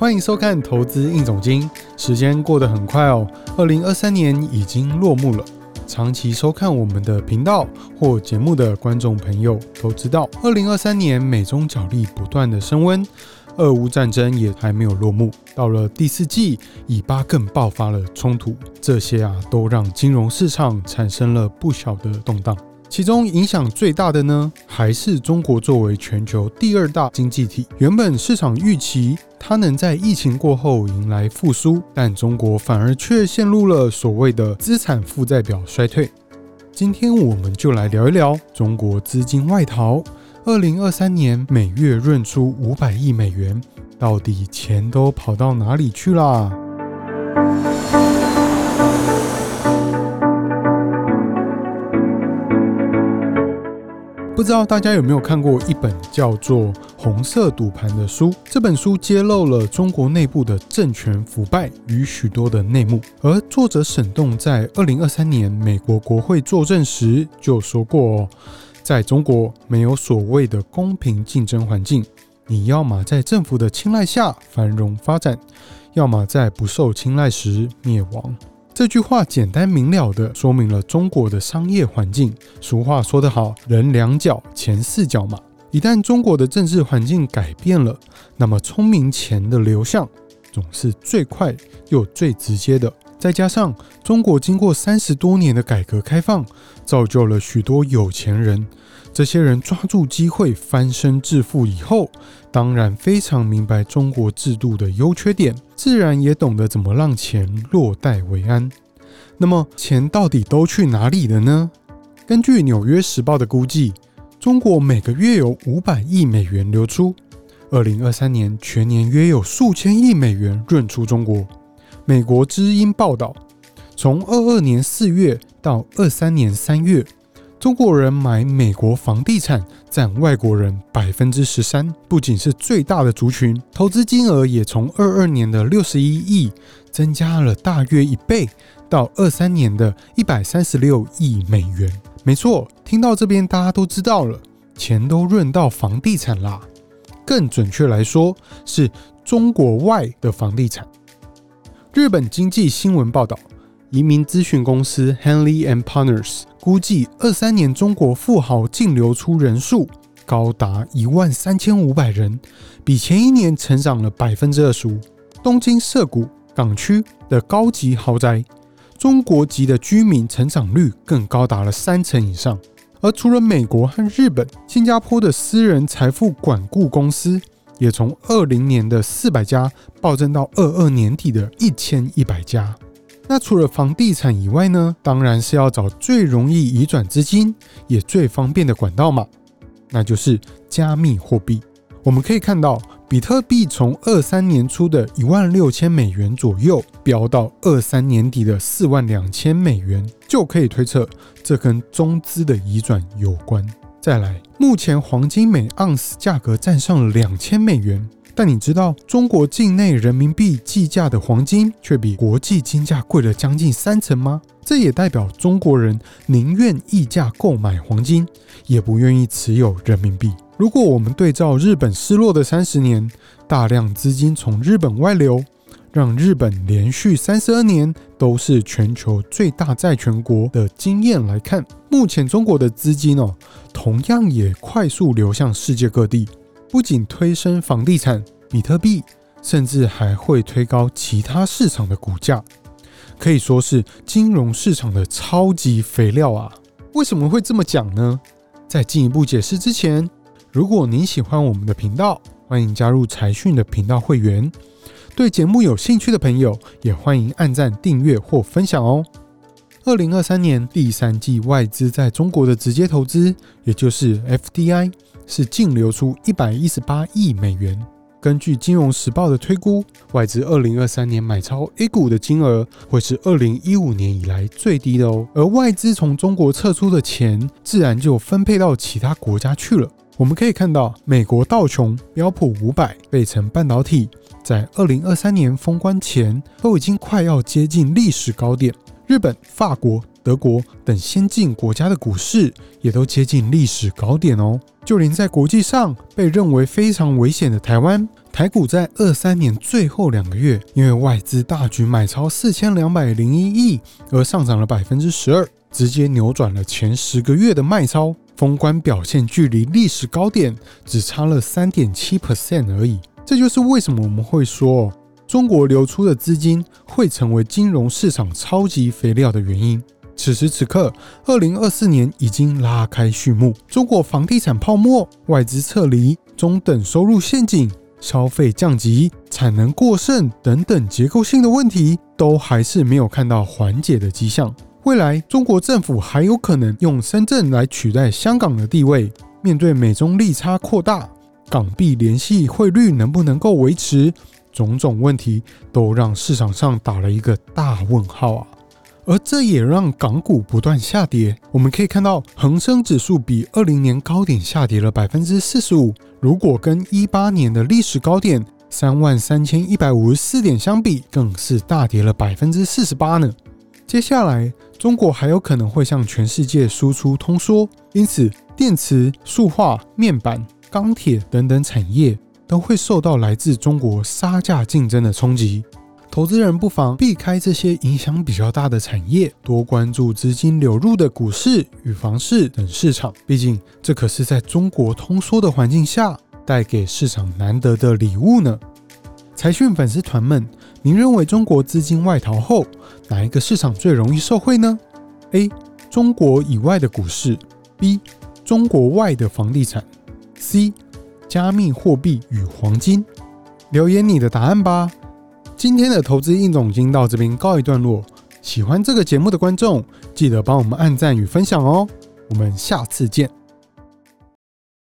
欢迎收看《投资硬总经》。时间过得很快哦，二零二三年已经落幕了。长期收看我们的频道或节目的观众朋友都知道，二零二三年美中角力不断的升温，俄乌战争也还没有落幕。到了第四季，以巴更爆发了冲突，这些啊都让金融市场产生了不小的动荡。其中影响最大的呢，还是中国作为全球第二大经济体。原本市场预期它能在疫情过后迎来复苏，但中国反而却陷入了所谓的资产负债表衰退。今天我们就来聊一聊中国资金外逃，二零二三年每月润出五百亿美元，到底钱都跑到哪里去啦？不知道大家有没有看过一本叫做《红色赌盘》的书？这本书揭露了中国内部的政权腐败与许多的内幕。而作者沈栋在二零二三年美国国会作证时就说过：“在中国没有所谓的公平竞争环境，你要么在政府的青睐下繁荣发展，要么在不受青睐时灭亡。”这句话简单明了的说明了中国的商业环境。俗话说得好，人两脚，钱四脚嘛。一旦中国的政治环境改变了，那么聪明钱的流向总是最快又最直接的。再加上中国经过三十多年的改革开放，造就了许多有钱人。这些人抓住机会翻身致富以后，当然非常明白中国制度的优缺点，自然也懂得怎么让钱落袋为安。那么，钱到底都去哪里了呢？根据《纽约时报》的估计，中国每个月有五百亿美元流出，二零二三年全年约有数千亿美元润出中国。美国之音报道，从二二年四月到二三年三月。中国人买美国房地产占外国人百分之十三，不仅是最大的族群，投资金额也从二二年的六十一亿增加了大约一倍，到二三年的一百三十六亿美元。没错，听到这边大家都知道了，钱都润到房地产啦。更准确来说，是中国外的房地产。日本经济新闻报道。移民咨询公司 Henley and Partners 估计，二三年中国富豪净流出人数高达一万三千五百人，比前一年成长了百分之二十五。东京涩谷港区的高级豪宅，中国籍的居民成长率更高达了三成以上。而除了美国和日本，新加坡的私人财富管顾公司也从二零年的四百家暴增到二二年底的一千一百家。那除了房地产以外呢？当然是要找最容易移转资金也最方便的管道嘛，那就是加密货币。我们可以看到，比特币从二三年初的一万六千美元左右，飙到二三年底的四万两千美元，就可以推测这跟中资的移转有关。再来，目前黄金每盎司价格站上了两千美元。但你知道中国境内人民币计价的黄金却比国际金价贵了将近三成吗？这也代表中国人宁愿溢价购买黄金，也不愿意持有人民币。如果我们对照日本失落的三十年，大量资金从日本外流，让日本连续三十二年都是全球最大债权国的经验来看，目前中国的资金哦，同样也快速流向世界各地。不仅推升房地产、比特币，甚至还会推高其他市场的股价，可以说是金融市场的超级肥料啊！为什么会这么讲呢？在进一步解释之前，如果您喜欢我们的频道，欢迎加入财讯的频道会员。对节目有兴趣的朋友，也欢迎按赞、订阅或分享哦。二零二三年第三季外资在中国的直接投资，也就是 FDI。是净流出一百一十八亿美元。根据《金融时报》的推估，外资二零二三年买超 A 股的金额会是二零一五年以来最低的哦。而外资从中国撤出的钱，自然就分配到其他国家去了。我们可以看到，美国道琼、标普五百、费城半导体在二零二三年封关前，都已经快要接近历史高点。日本、法国。德国等先进国家的股市也都接近历史高点哦。就连在国际上被认为非常危险的台湾，台股在二三年最后两个月，因为外资大举买超四千两百零一亿，而上涨了百分之十二，直接扭转了前十个月的卖超。封关表现距离历史高点只差了三点七 percent 而已。这就是为什么我们会说，中国流出的资金会成为金融市场超级肥料的原因。此时此刻，二零二四年已经拉开序幕，中国房地产泡沫、外资撤离、中等收入陷阱、消费降级、产能过剩等等结构性的问题，都还是没有看到缓解的迹象。未来，中国政府还有可能用深圳来取代香港的地位。面对美中利差扩大，港币联系汇率能不能够维持，种种问题都让市场上打了一个大问号啊！而这也让港股不断下跌。我们可以看到，恒生指数比二零年高点下跌了百分之四十五。如果跟一八年的历史高点三万三千一百五十四点相比，更是大跌了百分之四十八呢。接下来，中国还有可能会向全世界输出通缩，因此电池、塑化、面板、钢铁等等产业都会受到来自中国杀价竞争的冲击。投资人不妨避开这些影响比较大的产业，多关注资金流入的股市与房市等市场。毕竟，这可是在中国通缩的环境下带给市场难得的礼物呢。财讯粉丝团们，您认为中国资金外逃后，哪一个市场最容易受惠呢？A. 中国以外的股市；B. 中国外的房地产；C. 加密货币与黄金。留言你的答案吧。今天的投资硬总金到这边告一段落。喜欢这个节目的观众，记得帮我们按赞与分享哦。我们下次见。